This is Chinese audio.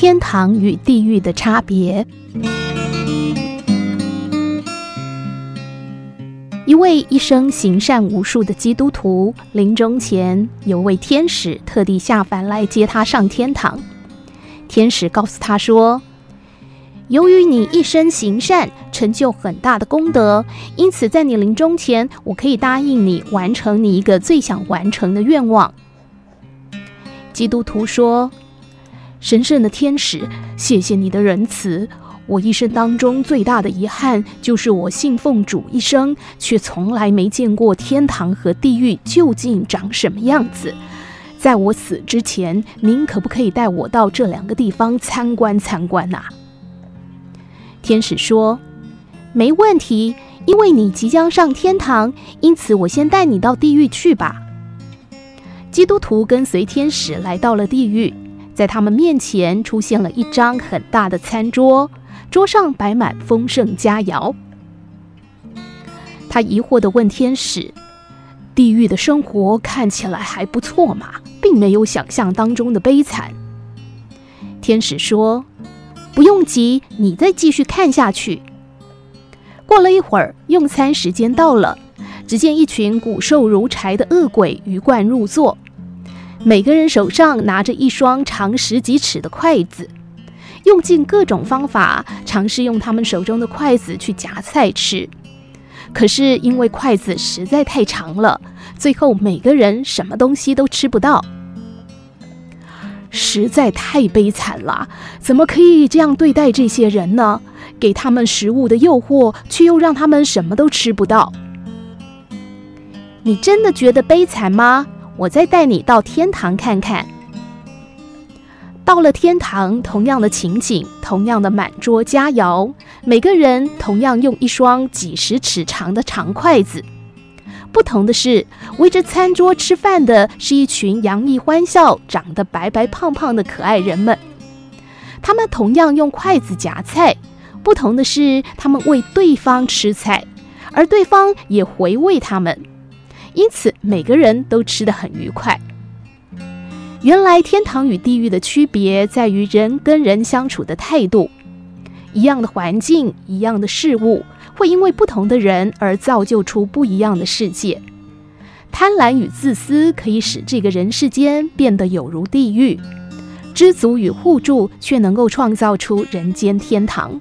天堂与地狱的差别。一位一生行善无数的基督徒，临终前有位天使特地下凡来接他上天堂。天使告诉他说：“由于你一生行善，成就很大的功德，因此在你临终前，我可以答应你完成你一个最想完成的愿望。”基督徒说：“神圣的天使，谢谢你的仁慈。”我一生当中最大的遗憾，就是我信奉主一生，却从来没见过天堂和地狱究竟长什么样子。在我死之前，您可不可以带我到这两个地方参观参观啊？天使说：“没问题，因为你即将上天堂，因此我先带你到地狱去吧。”基督徒跟随天使来到了地狱，在他们面前出现了一张很大的餐桌。桌上摆满丰盛佳肴，他疑惑地问天使：“地狱的生活看起来还不错嘛，并没有想象当中的悲惨。”天使说：“不用急，你再继续看下去。”过了一会儿，用餐时间到了，只见一群骨瘦如柴的恶鬼鱼贯入座，每个人手上拿着一双长十几尺的筷子。用尽各种方法，尝试用他们手中的筷子去夹菜吃，可是因为筷子实在太长了，最后每个人什么东西都吃不到，实在太悲惨了！怎么可以这样对待这些人呢？给他们食物的诱惑，却又让他们什么都吃不到。你真的觉得悲惨吗？我再带你到天堂看看。到了天堂，同样的情景，同样的满桌佳肴，每个人同样用一双几十尺长的长筷子。不同的是，围着餐桌吃饭的是一群洋溢欢笑、长得白白胖胖的可爱人们。他们同样用筷子夹菜，不同的是，他们喂对方吃菜，而对方也回喂他们，因此每个人都吃得很愉快。原来天堂与地狱的区别在于人跟人相处的态度。一样的环境，一样的事物，会因为不同的人而造就出不一样的世界。贪婪与自私可以使这个人世间变得有如地狱，知足与互助却能够创造出人间天堂。